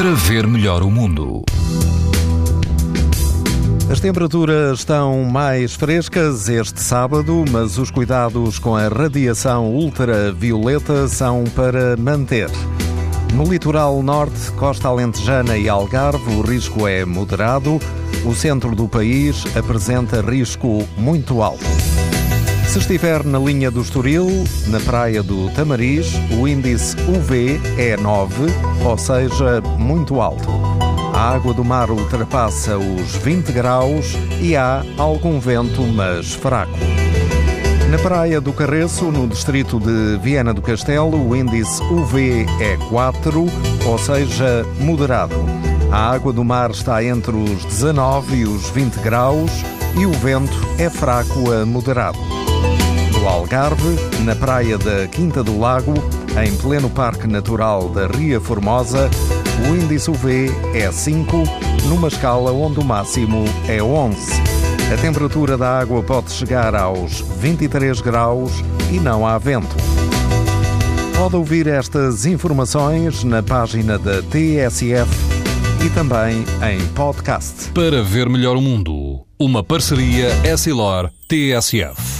para ver melhor o mundo. As temperaturas estão mais frescas este sábado, mas os cuidados com a radiação ultravioleta são para manter. No litoral norte, costa alentejana e Algarve, o risco é moderado. O centro do país apresenta risco muito alto. Se estiver na linha do Estoril, na praia do Tamariz, o índice UV é 9, ou seja, muito alto. A água do mar ultrapassa os 20 graus e há algum vento, mas fraco. Na praia do Carreço, no distrito de Viena do Castelo, o índice UV é 4, ou seja, moderado. A água do mar está entre os 19 e os 20 graus e o vento é fraco a moderado. No Algarve, na praia da Quinta do Lago, em pleno Parque Natural da Ria Formosa, o índice UV é 5, numa escala onde o máximo é 11. A temperatura da água pode chegar aos 23 graus e não há vento. Pode ouvir estas informações na página da TSF e também em podcast. Para ver melhor o mundo, uma parceria Essilor-TSF.